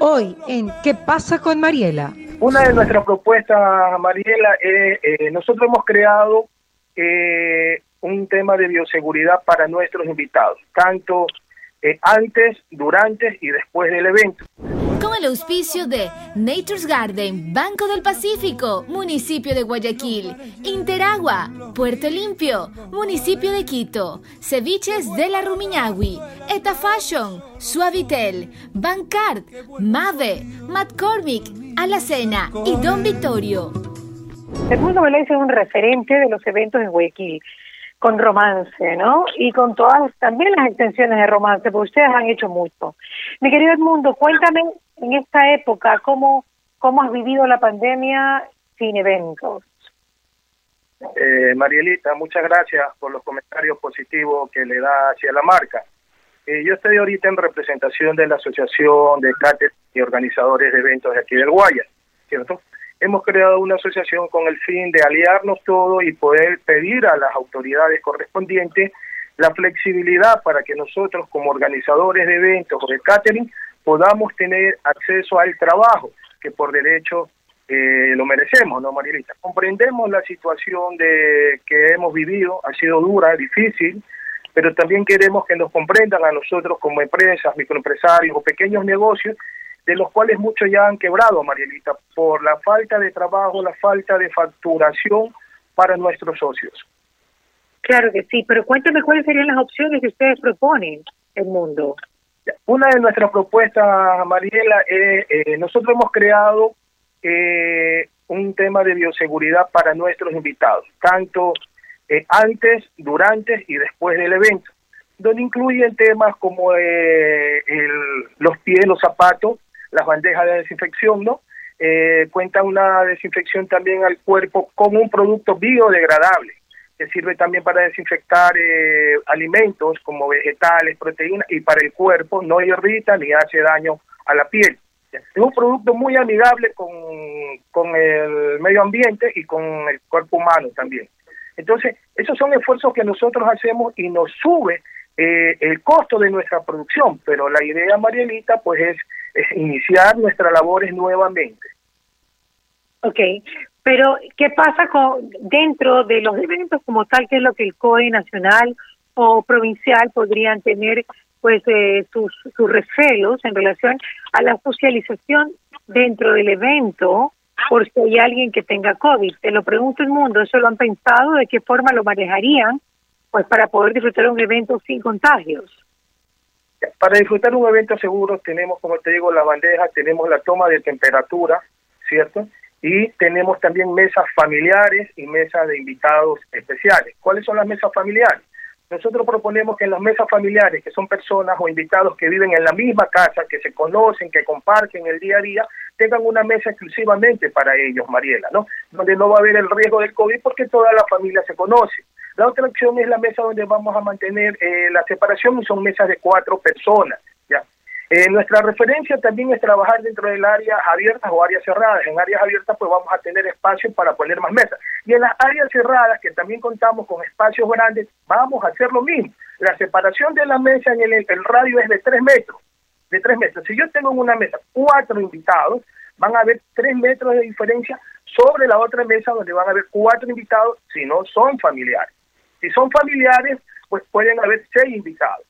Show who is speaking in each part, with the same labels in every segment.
Speaker 1: Hoy en ¿Qué pasa con Mariela?
Speaker 2: Una de nuestras propuestas, Mariela, es eh, nosotros hemos creado eh, un tema de bioseguridad para nuestros invitados, tanto eh, antes, durante y después del evento.
Speaker 3: El auspicio de Nature's Garden, Banco del Pacífico, Municipio de Guayaquil, Interagua, Puerto Limpio, Municipio de Quito, Ceviches de la Rumiñahui, Eta Fashion, Suavitel, Bancard, Mave, McCormick, Alacena y Don Vittorio.
Speaker 4: El mundo Valencia es un referente de los eventos en Guayaquil con romance, ¿no? Y con todas también las extensiones de romance, porque ustedes han hecho mucho. Mi querido Edmundo, cuéntame en esta época cómo, cómo has vivido la pandemia sin eventos.
Speaker 2: Eh, Marielita, muchas gracias por los comentarios positivos que le da hacia la marca. Eh, yo estoy ahorita en representación de la Asociación de Cáteres y Organizadores de Eventos de aquí del Guaya, ¿cierto? hemos creado una asociación con el fin de aliarnos todos y poder pedir a las autoridades correspondientes la flexibilidad para que nosotros como organizadores de eventos o de catering podamos tener acceso al trabajo que por derecho eh, lo merecemos, ¿no, Marilita? Comprendemos la situación de que hemos vivido, ha sido dura, difícil, pero también queremos que nos comprendan a nosotros como empresas, microempresarios o pequeños negocios de los cuales muchos ya han quebrado, Marielita, por la falta de trabajo, la falta de facturación para nuestros socios.
Speaker 4: Claro que sí, pero cuéntame cuáles serían las opciones que ustedes proponen, el mundo.
Speaker 2: Una de nuestras propuestas, Mariela, es, eh, nosotros hemos creado eh, un tema de bioseguridad para nuestros invitados, tanto eh, antes, durante y después del evento, donde incluyen temas como el, los pies, los zapatos, las bandejas de desinfección, ¿no? Cuenta una desinfección también al cuerpo con un producto biodegradable que sirve también para desinfectar eh, alimentos como vegetales, proteínas y para el cuerpo no irrita ni hace daño a la piel. Es un producto muy amigable con, con el medio ambiente y con el cuerpo humano también. Entonces, esos son esfuerzos que nosotros hacemos y nos sube eh, el costo de nuestra producción, pero la idea, Marielita, pues es iniciar nuestras labores nuevamente.
Speaker 4: Ok, pero ¿qué pasa con dentro de los eventos como tal, que es lo que el COE nacional o provincial podrían tener pues eh, sus, sus recelos en relación a la socialización dentro del evento por si hay alguien que tenga COVID? Te lo pregunto el mundo, ¿eso lo han pensado? ¿De qué forma lo manejarían? Pues para poder disfrutar un evento sin contagios.
Speaker 2: Para disfrutar un evento seguro tenemos, como te digo, la bandeja, tenemos la toma de temperatura, ¿cierto? Y tenemos también mesas familiares y mesas de invitados especiales. ¿Cuáles son las mesas familiares? Nosotros proponemos que en las mesas familiares, que son personas o invitados que viven en la misma casa, que se conocen, que comparten el día a día, tengan una mesa exclusivamente para ellos, Mariela, ¿no? Donde no va a haber el riesgo del COVID porque toda la familia se conoce. La otra opción es la mesa donde vamos a mantener eh, la separación y son mesas de cuatro personas. ¿ya? Eh, nuestra referencia también es trabajar dentro del área abiertas o áreas cerradas. En áreas abiertas pues vamos a tener espacio para poner más mesas. Y en las áreas cerradas, que también contamos con espacios grandes, vamos a hacer lo mismo. La separación de la mesa en el, el radio es de tres metros. De tres metros. Si yo tengo en una mesa cuatro invitados, van a haber tres metros de diferencia sobre la otra mesa donde van a haber cuatro invitados si no son familiares. Si son familiares, pues pueden haber seis invitados.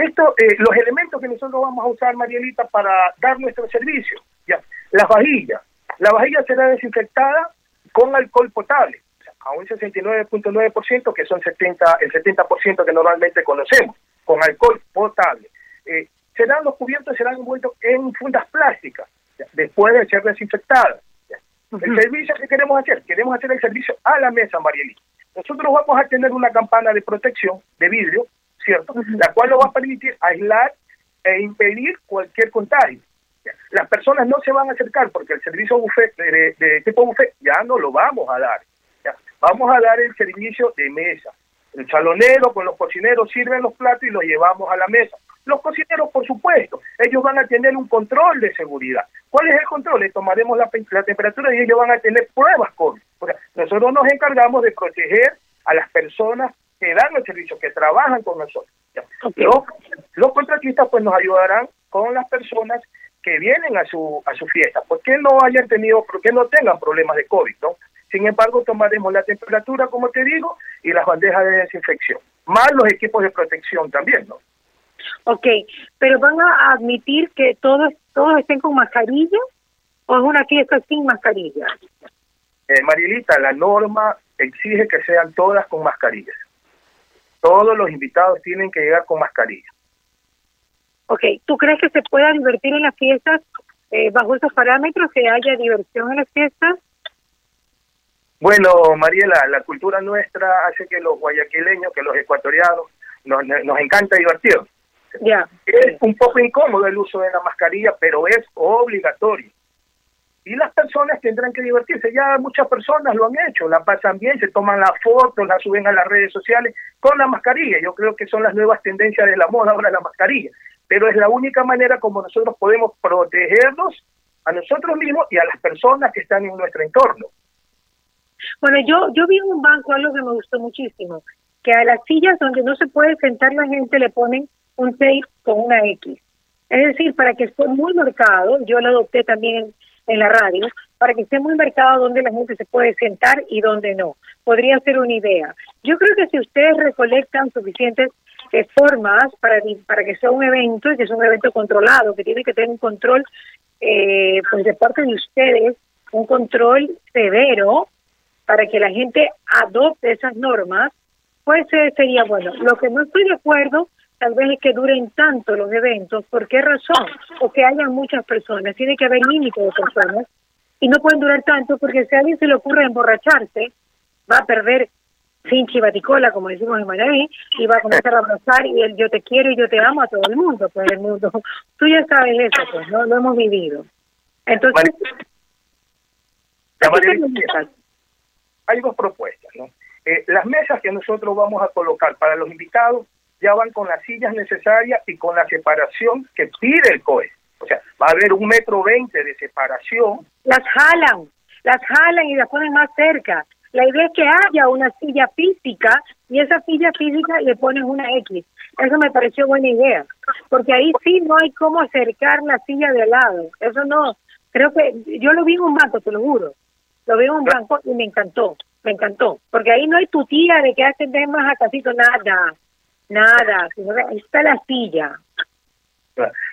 Speaker 2: Esto, eh, los elementos que nosotros vamos a usar, Marielita, para dar nuestro servicio, ya, las vajillas. La vajilla será desinfectada con alcohol potable, a un 69.9%, que son 70, el 70% que normalmente conocemos, con alcohol potable. Eh, serán los cubiertos serán envueltos en fundas plásticas, después de ser desinfectadas. El servicio que queremos hacer, queremos hacer el servicio a la mesa, Marielita nosotros vamos a tener una campana de protección de vidrio, ¿cierto? La cual nos va a permitir aislar e impedir cualquier contagio. Las personas no se van a acercar porque el servicio buffet de, tipo buffet ya no lo vamos a dar. Vamos a dar el servicio de mesa. El salonero con los cocineros sirven los platos y los llevamos a la mesa. Los cocineros, por supuesto, ellos van a tener un control de seguridad. ¿Cuál es el control? Le tomaremos la, temperatura y ellos van a tener pruebas COVID. nosotros nos encargamos de proteger a las personas que dan el servicio, que trabajan con nosotros. Los, los contratistas pues nos ayudarán con las personas que vienen a su a su fiesta, porque no hayan tenido, porque no tengan problemas de COVID, ¿no? Sin embargo, tomaremos la temperatura, como te digo, y las bandejas de desinfección, más los equipos de protección también, ¿no?
Speaker 4: Ok, pero van a admitir que todos todos estén con mascarilla o es una fiesta sin mascarilla.
Speaker 2: Eh, Marilita, la norma exige que sean todas con mascarillas. Todos los invitados tienen que llegar con mascarilla.
Speaker 4: Ok, ¿tú crees que se pueda divertir en las fiestas eh, bajo esos parámetros, que haya diversión en las fiestas?
Speaker 2: Bueno, Mariela, la cultura nuestra hace que los guayaquileños, que los ecuatorianos, nos, nos encanta divertir.
Speaker 4: Ya.
Speaker 2: Es un poco incómodo el uso de la mascarilla, pero es obligatorio. Y las personas tendrán que divertirse. Ya muchas personas lo han hecho, la pasan bien, se toman las fotos, la suben a las redes sociales con la mascarilla. Yo creo que son las nuevas tendencias de la moda ahora la mascarilla. Pero es la única manera como nosotros podemos protegernos a nosotros mismos y a las personas que están en nuestro entorno.
Speaker 4: Bueno, yo yo vi en un banco algo que me gustó muchísimo, que a las sillas donde no se puede sentar la gente le ponen un tape con una X. Es decir, para que esté muy marcado, yo lo adopté también en, la radio, para que esté muy marcado donde la gente se puede sentar y donde no. Podría ser una idea. Yo creo que si ustedes recolectan suficientes formas para, para que sea un evento, y que es un evento controlado, que tiene que tener un control eh, pues de parte de ustedes, un control severo para que la gente adopte esas normas, pues eh, sería bueno. Lo que no estoy de acuerdo tal vez es que duren tanto los eventos. ¿Por qué razón? O que hayan muchas personas. Tiene que haber límite de personas y no pueden durar tanto porque si a alguien se le ocurre emborracharse, va a perder sin chivaticola, como decimos en Manaví, y va a comenzar a abrazar y el yo te quiero y yo te amo a todo el mundo, pues el mundo. Tú ya sabes eso, pues, ¿no? Lo hemos vivido. Entonces,
Speaker 2: hay dos propuestas, ¿no? Eh, las mesas que nosotros vamos a colocar para los invitados ya van con las sillas necesarias y con la separación que pide el COE. O sea, va a haber un metro veinte de separación.
Speaker 4: Las jalan, las jalan y las ponen más cerca. La idea es que haya una silla física y esa silla física le ponen una X. Eso me pareció buena idea, porque ahí sí no hay cómo acercar la silla de al lado. Eso no, creo que yo lo vi en un banco, te lo juro. Lo vi en un banco y me encantó, me encantó, porque ahí no hay tu tía de que hacen más a casito, nada, nada, ahí está la silla.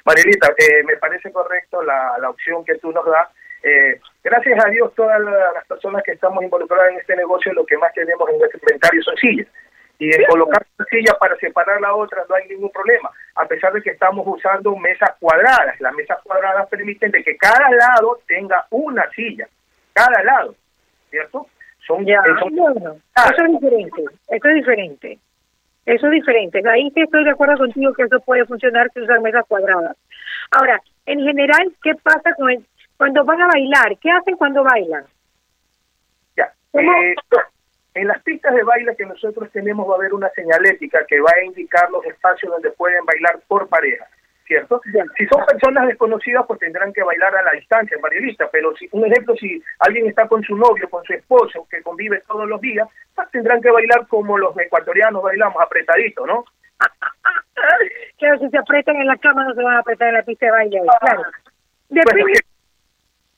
Speaker 2: Marilita, eh, me parece correcto la, la opción que tú nos das eh, gracias a Dios, todas las personas que estamos involucradas en este negocio, lo que más tenemos en nuestro inventario son sillas. Y en colocar sillas para separar la otra no hay ningún problema, a pesar de que estamos usando mesas cuadradas. Las mesas cuadradas permiten de que cada lado tenga una silla, cada lado, ¿cierto?
Speaker 4: Son, ya, eso es diferente, eso es diferente. Eso es diferente. Ahí sí estoy de acuerdo contigo que eso puede funcionar si usar mesas cuadradas. Ahora, en general, ¿qué pasa con el, cuando van a bailar, ¿qué hacen cuando bailan?
Speaker 2: Ya. Eh, en las pistas de baile que nosotros tenemos va a haber una señalética que va a indicar los espacios donde pueden bailar por pareja, ¿cierto? Si son personas desconocidas, pues tendrán que bailar a la distancia, Marilista, pero si, un ejemplo, si alguien está con su novio, con su esposo, que convive todos los días, pues tendrán que bailar como los ecuatorianos bailamos, apretaditos, ¿no?
Speaker 4: claro, si se apretan en la cama no se van a apretar en la pista de baile, claro. Depende,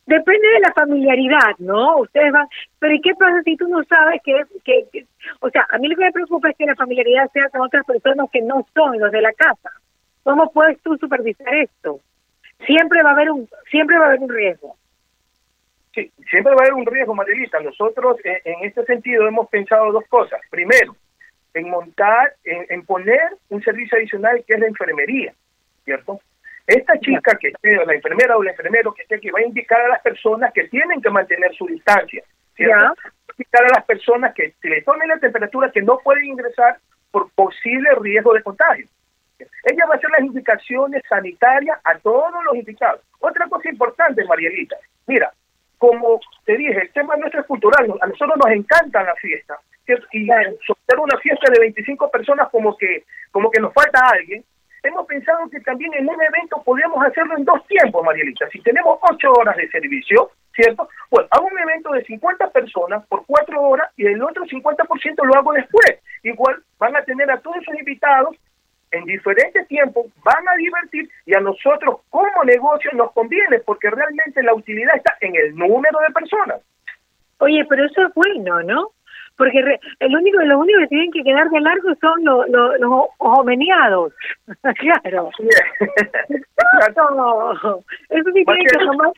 Speaker 4: Depende de la familiaridad, ¿no? Ustedes van, pero ¿y qué pasa si tú no sabes que, que, o sea, a mí lo que me preocupa es que la familiaridad sea con otras personas que no son los de la casa. ¿Cómo puedes tú supervisar esto? Siempre va a haber un, siempre va a haber un riesgo.
Speaker 2: Sí, siempre va a haber un riesgo, Marilita. Nosotros eh, en este sentido hemos pensado dos cosas. Primero, en montar, en, en poner un servicio adicional que es la enfermería, ¿cierto? Esta chica que esté, la enfermera o el enfermero que esté aquí, va a indicar a las personas que tienen que mantener su distancia. ¿cierto? Va a indicar a las personas que si le tomen la temperatura que no pueden ingresar por posible riesgo de contagio. Ella va a hacer las indicaciones sanitarias a todos los invitados. Otra cosa importante, Marielita, mira, como te dije, el tema nuestro es cultural, a nosotros nos encanta la fiesta, y soltar una fiesta de 25 personas como que como que nos falta alguien, hemos pensado que también en un evento podríamos hacerlo en dos tiempos, Marielita. Si tenemos ocho horas de servicio, ¿cierto? Pues hago un evento de 50 personas por cuatro horas y el otro 50% lo hago después. Igual van a tener a todos sus invitados en diferentes tiempos van a divertir y a nosotros como negocio nos conviene porque realmente la utilidad está en el número de personas.
Speaker 4: Oye, pero eso es bueno, ¿no? Porque el único, los únicos que tienen que quedar de largo son los, los, los homeniados. claro. Eso sí tienen que tomar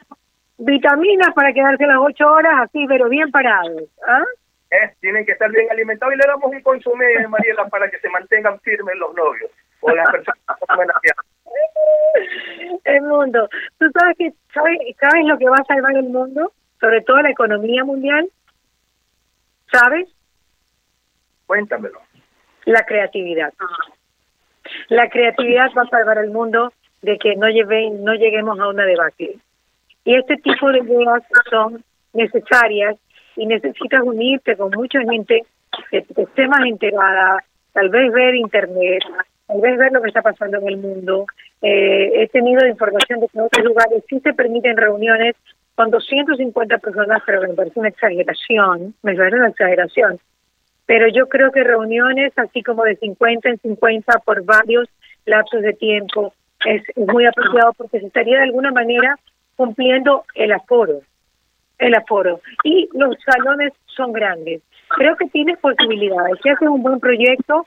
Speaker 4: vitaminas para quedarse las ocho horas así, pero bien parados. ¿ah?
Speaker 2: Eh, tienen que estar bien alimentados y le damos un consumé, Mariela, para que se mantengan firmes los novios o las personas
Speaker 4: El mundo. ¿Tú sabes, que, sabes, sabes lo que va a salvar el mundo? Sobre todo la economía mundial. ¿Sabes?
Speaker 2: Cuéntamelo.
Speaker 4: La creatividad. La creatividad va a salvar el mundo de que no, lleve, no lleguemos a una debacle. Y este tipo de ideas son necesarias y necesitas unirte con mucha gente que, esté más enterada, tal vez ver internet, tal vez ver lo que está pasando en el mundo. Eh, he tenido información de que en otros lugares sí se permiten reuniones con 250 personas, pero me parece una exageración, me parece una exageración. Pero yo creo que reuniones así como de 50 en 50 por varios lapsos de tiempo es, muy apropiado porque se estaría de alguna manera cumpliendo el aforo, el aforo. Y los salones son grandes. Creo que tienes posibilidades. Si haces un buen proyecto,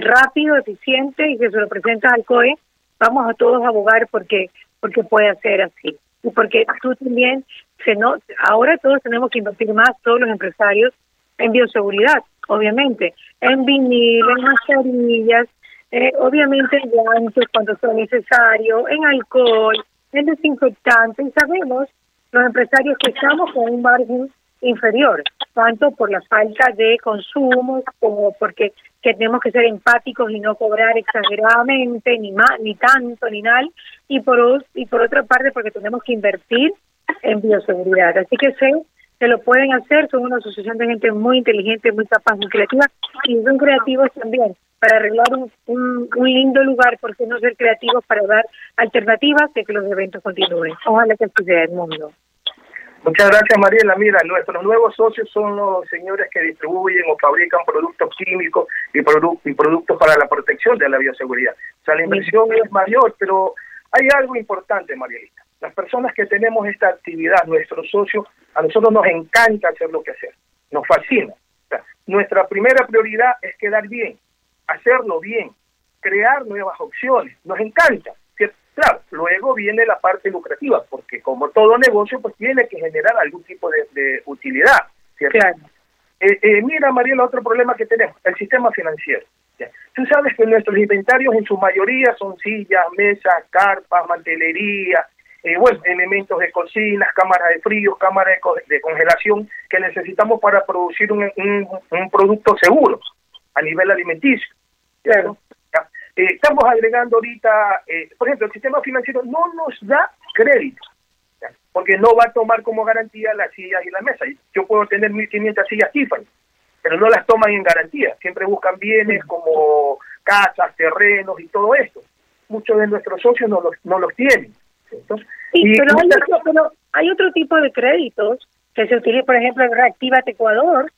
Speaker 4: rápido, eficiente y que se lo presentas al COE, vamos a todos a abogar porque porque puede ser así. Y porque tú también se no ahora todos tenemos que invertir más todos los empresarios en bioseguridad obviamente en vinil en mascarillas eh, obviamente en guantes cuando sea necesario en alcohol en desinfectante y sabemos los empresarios que estamos con un margen inferior, tanto por la falta de consumo como porque que tenemos que ser empáticos y no cobrar exageradamente ni más ni tanto ni nada. Y por y por otra parte porque tenemos que invertir en bioseguridad. Así que sé que lo pueden hacer son una asociación de gente muy inteligente muy capaz muy creativa y son creativos también para arreglar un, un, lindo lugar por qué no ser creativos para dar alternativas de que los eventos continúen ojalá que así sea el mundo
Speaker 2: Muchas gracias, Mariela. Mira, nuestros nuevos socios son los señores que distribuyen o fabrican productos químicos y, y productos para la protección de la bioseguridad. O sea, la inversión es mayor, pero hay algo importante, Marielita. Las personas que tenemos esta actividad, nuestros socios, a nosotros nos encanta hacer lo que hacer. Nos fascina. nuestra primera prioridad es quedar bien, hacerlo bien, crear nuevas opciones. Nos encanta. Claro, luego viene la parte lucrativa, porque como todo negocio, pues tiene que generar algún tipo de, utilidad, ¿cierto? Eh, eh, mira, Mariela, otro problema que tenemos, el sistema financiero. Tú sabes que nuestros inventarios en su mayoría son sillas, mesas, carpas, mantelería, eh, bueno, elementos de cocinas, cámaras de frío, cámaras de, congelación que necesitamos para producir un, un, producto seguro a nivel alimenticio. Claro. Eh, estamos agregando ahorita, eh, por ejemplo, el sistema financiero no nos da crédito, porque no va a tomar como garantía las sillas y las mesas. Yo puedo tener 1.500 sillas Tiffany, pero no las toman en garantía. Siempre buscan bienes como casas, terrenos y todo esto. Muchos de nuestros socios no los, no los tienen.
Speaker 4: sí, pero, hay otro, pero hay otro tipo de créditos que se utiliza, por ejemplo, en Reactiva Ecuador,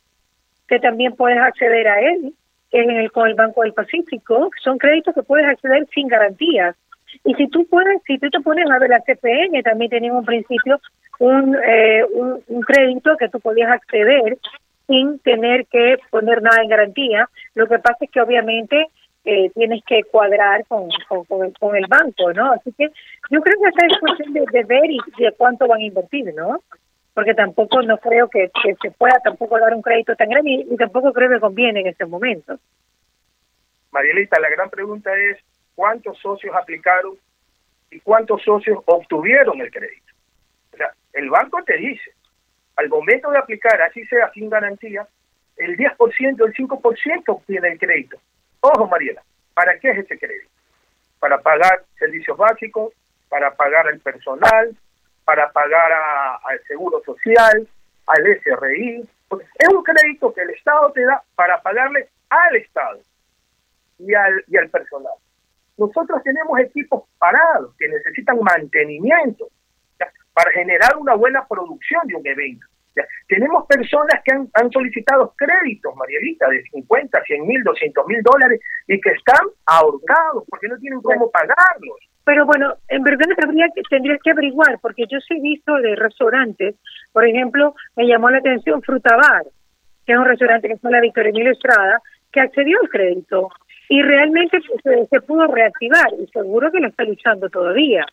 Speaker 4: que también puedes acceder a él el, con el Banco del Pacífico, son créditos que puedes acceder sin garantías. Y si tú puedes, si tú te pones a ver la CPN, también tenía un principio un, eh, un, crédito que tú podías acceder sin tener que poner nada en garantía. Lo que pasa es que obviamente eh, tienes que cuadrar con, con, el, banco, ¿no? Así que yo creo que esa es cuestión de ver y de cuánto van a invertir, ¿no? Porque tampoco no creo que, se pueda tampoco dar un crédito tan grande y, tampoco creo que conviene en este momento.
Speaker 2: Marielita, la gran pregunta es cuántos socios aplicaron y cuántos socios obtuvieron el crédito. O sea, el banco te dice, al momento de aplicar, así sea sin garantía, el 10%, el 5% obtiene el crédito. Ojo, Mariela, ¿para qué es ese crédito? Para pagar servicios básicos, para pagar al personal, para pagar al Seguro Social, al SRI. Es un crédito que el Estado te da para pagarle al Estado y al, y al personal. Nosotros tenemos equipos parados que necesitan mantenimiento para generar una buena producción de un evento. Tenemos personas que han, han solicitado créditos, Marielita, de 50, 100 mil, 200 mil dólares y que están ahorcados porque no tienen cómo pagarlos.
Speaker 4: Pero bueno, en verdad tendría que, tendría que averiguar, porque yo sí he visto de restaurantes, por ejemplo, me llamó la atención Frutabar, que es un restaurante que en la Victoria Emilio Estrada, que accedió al crédito y realmente se, se pudo reactivar y seguro que lo está luchando todavía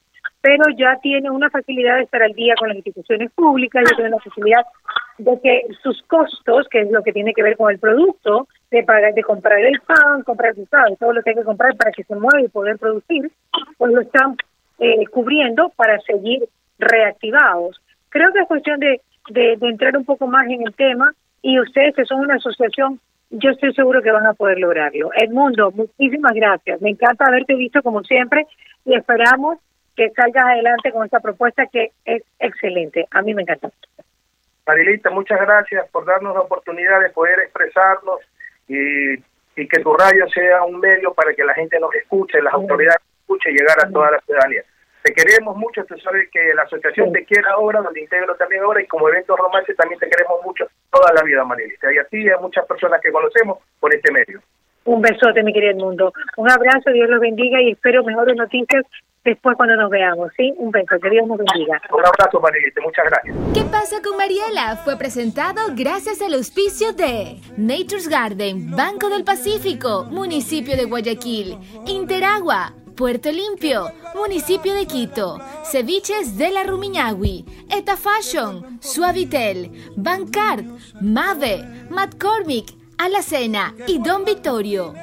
Speaker 4: pero ya tiene una facilidad de estar al día con las instituciones públicas, ya tiene la facilidad de que sus costos, que es lo que tiene que ver con el producto, de pagar, de comprar el pan, comprar el todo lo que hay que comprar para que se mueva y poder producir, pues lo están eh, cubriendo para seguir reactivados. Creo que es cuestión de, de, de entrar un poco más en el tema y ustedes que son una asociación yo estoy seguro que van a poder lograrlo. Edmundo, muchísimas gracias. Me encanta haberte visto como siempre y esperamos que salgas adelante con esta propuesta que es excelente. A mí me encanta.
Speaker 2: Marilita, muchas gracias por darnos la oportunidad de poder expresarnos y, y que tu radio sea un medio para que la gente nos escuche, las autoridades escuchen y llegar a toda la ciudadanía. Te queremos mucho, tú sabes que la asociación Te Quiere ahora, donde integro también ahora, y como evento romance también te queremos mucho toda la vida, Marilita. Y a ti y a muchas personas que conocemos por este medio.
Speaker 4: Un besote, mi querido mundo. Un abrazo, Dios los bendiga y espero mejores noticias después cuando nos veamos, ¿sí? Un beso, que Dios nos bendiga.
Speaker 2: Un abrazo, Marielita, muchas gracias.
Speaker 3: ¿Qué pasa con Mariela? Fue presentado gracias al auspicio de Nature's Garden, Banco del Pacífico, Municipio de Guayaquil, Interagua, Puerto Limpio, Municipio de Quito, Ceviches de la Rumiñahui, Eta Fashion, Suavitel, Bancard, Mave, McCormick, Alacena y Don Vittorio.